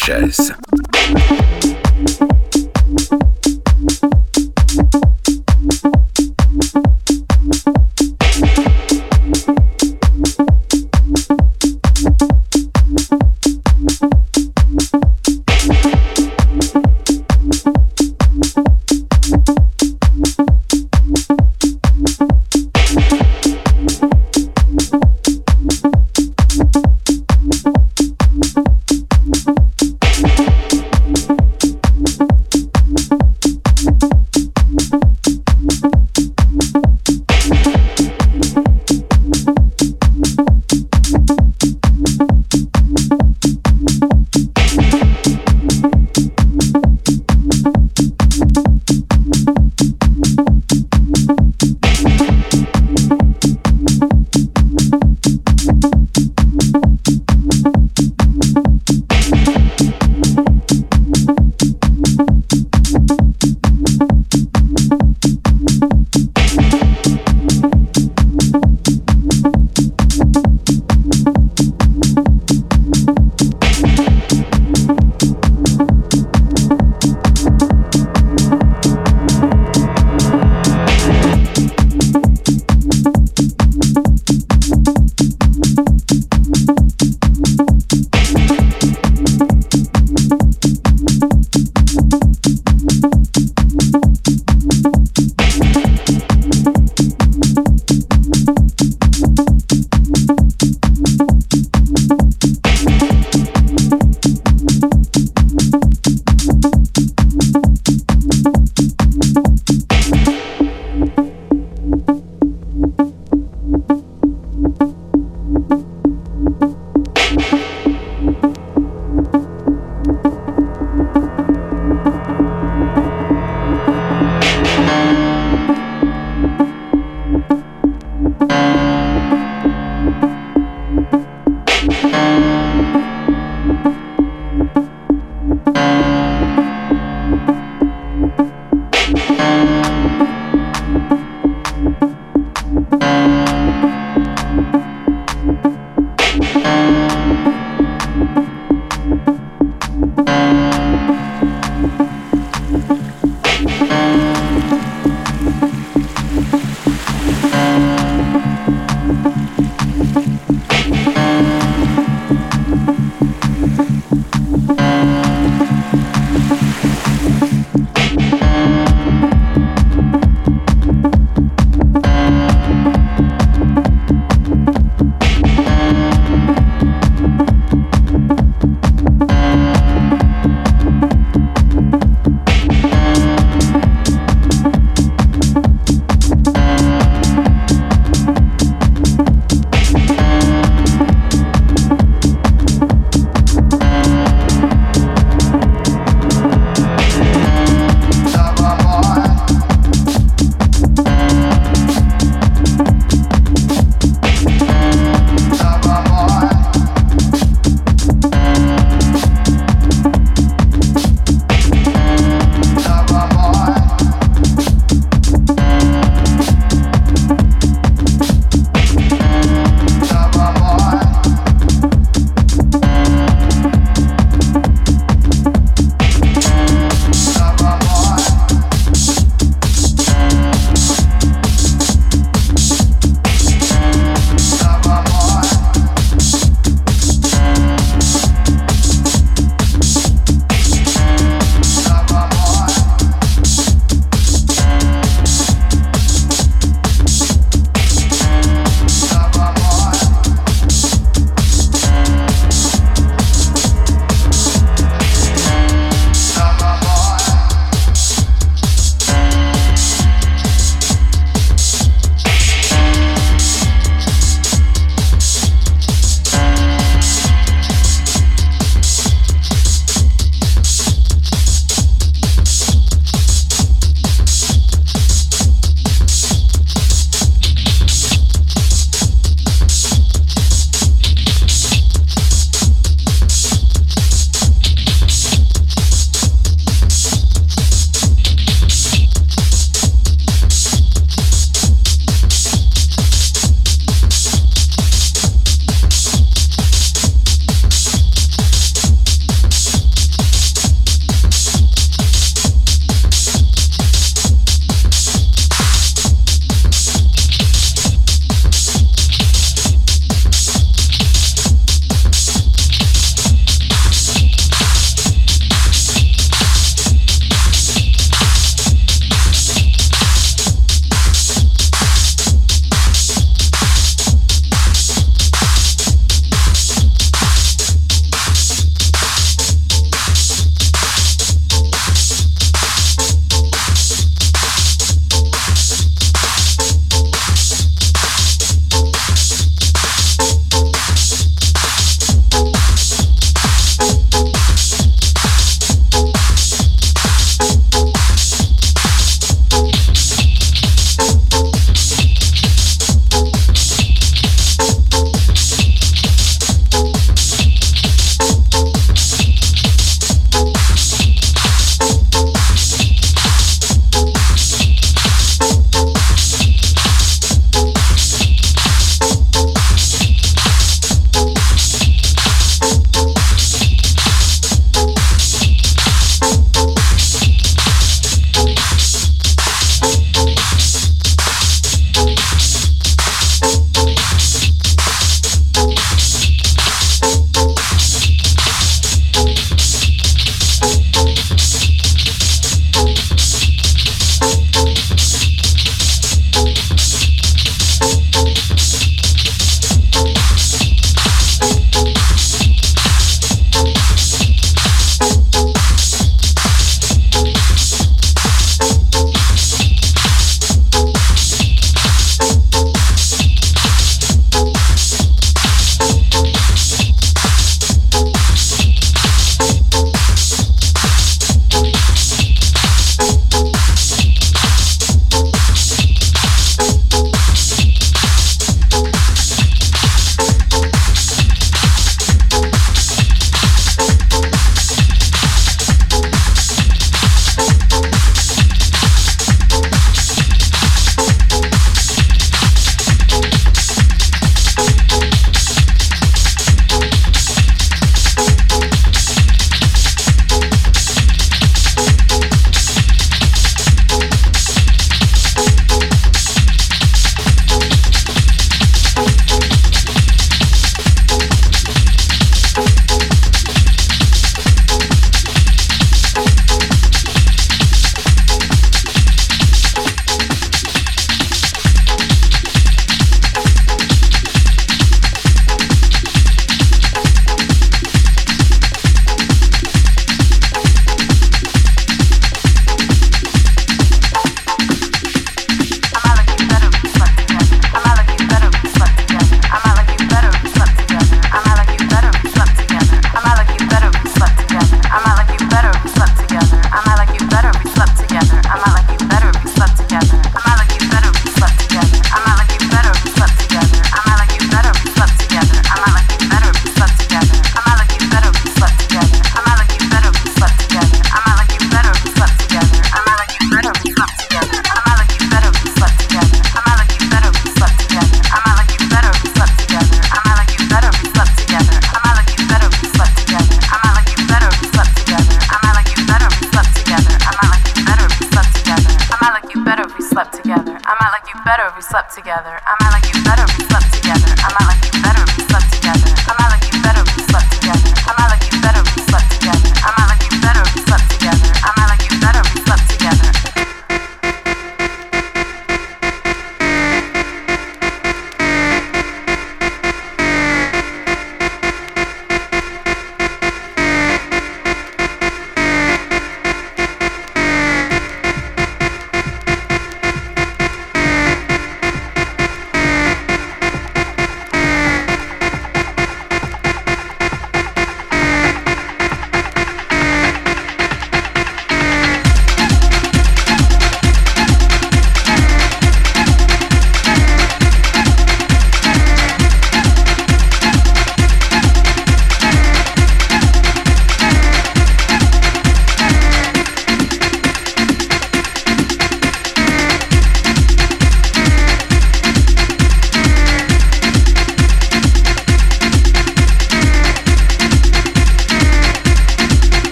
DJHS.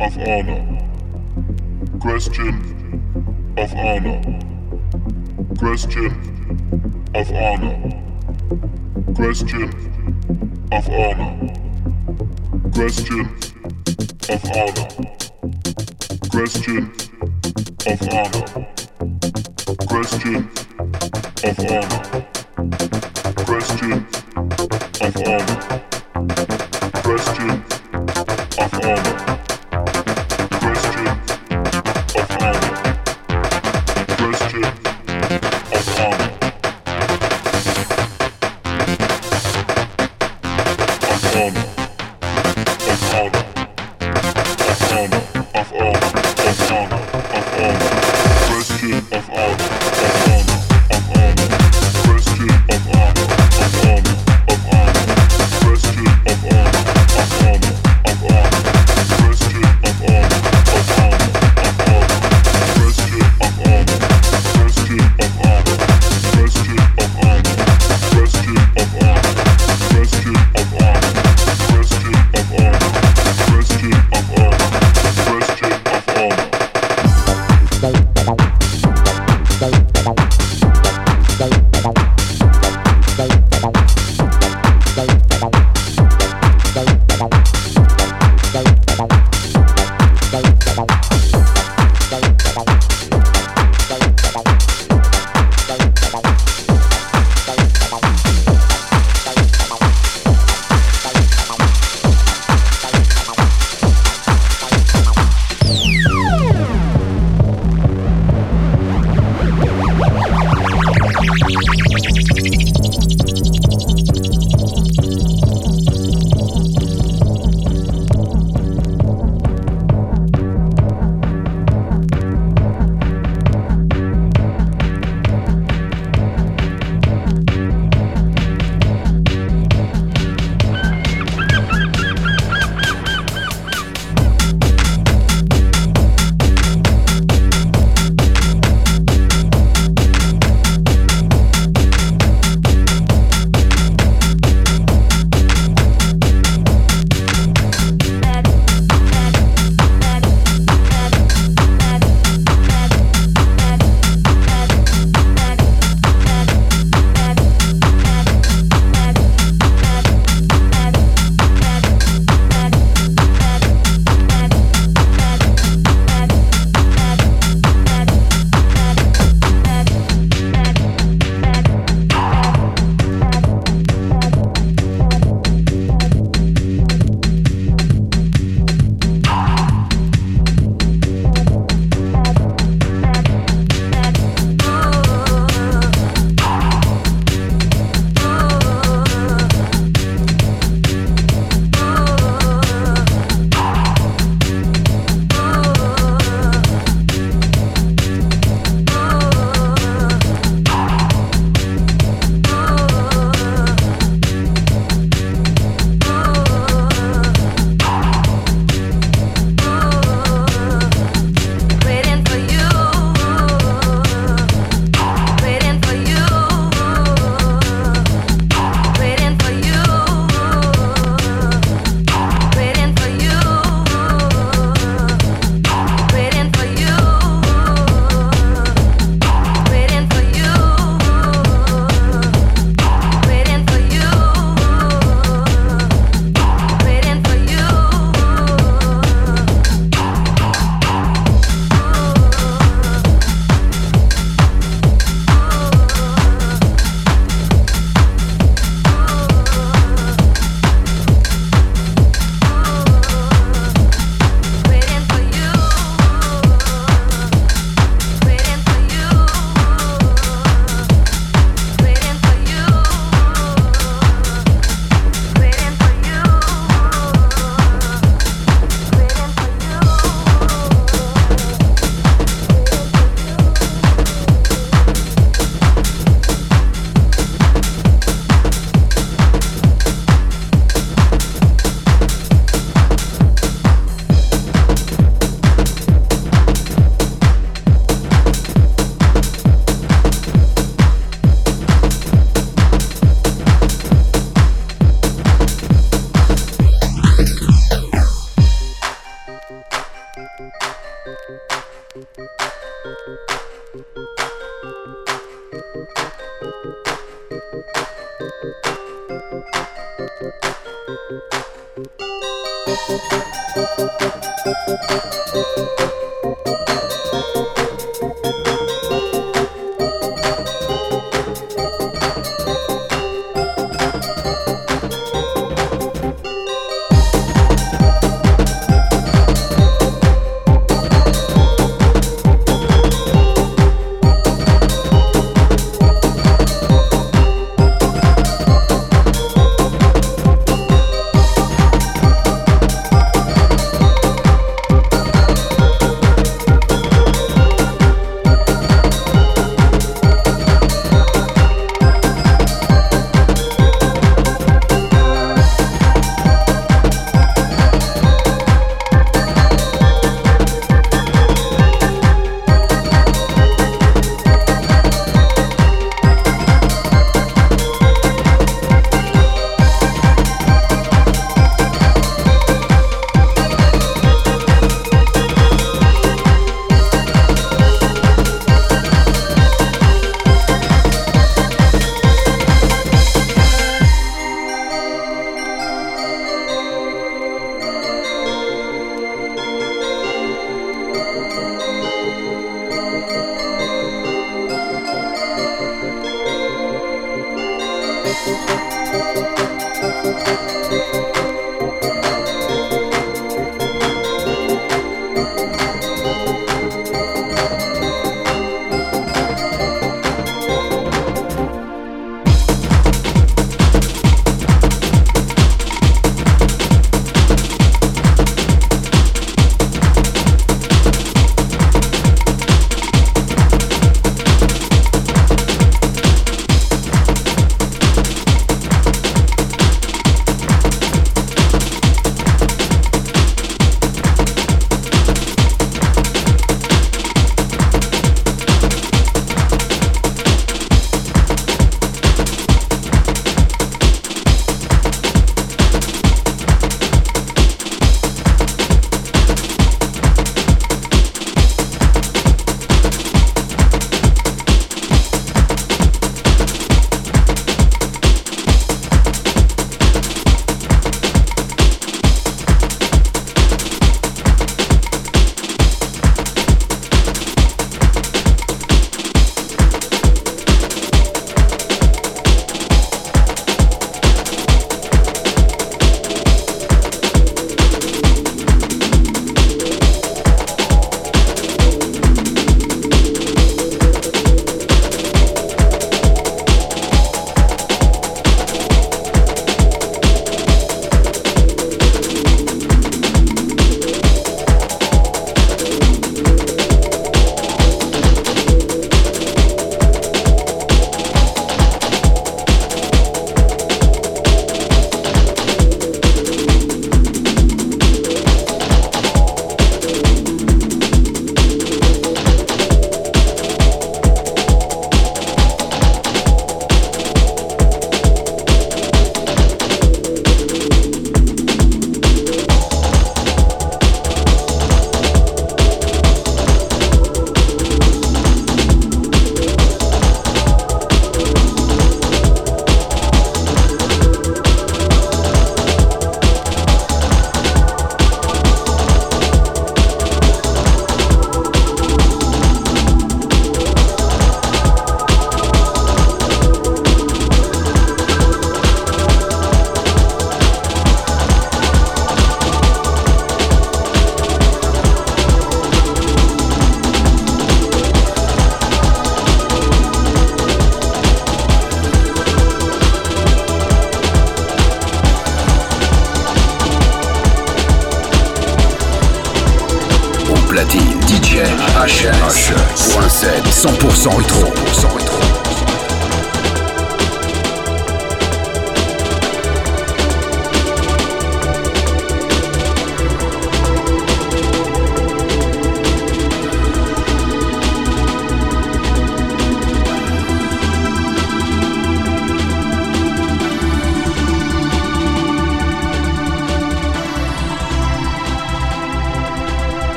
of honor. Question of honor. Question of honor. Question of honor. Question of honor. Question of honor. Question of honor. Question of honor. Question